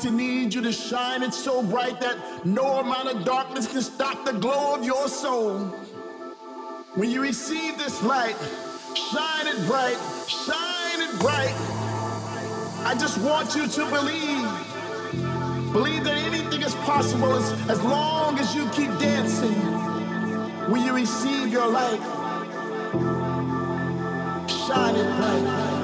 to need you to shine it so bright that no amount of darkness can stop the glow of your soul. When you receive this light, shine it bright, shine it bright. I just want you to believe. Believe that anything is possible as, as long as you keep dancing. When you receive your light, shine it bright.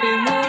Been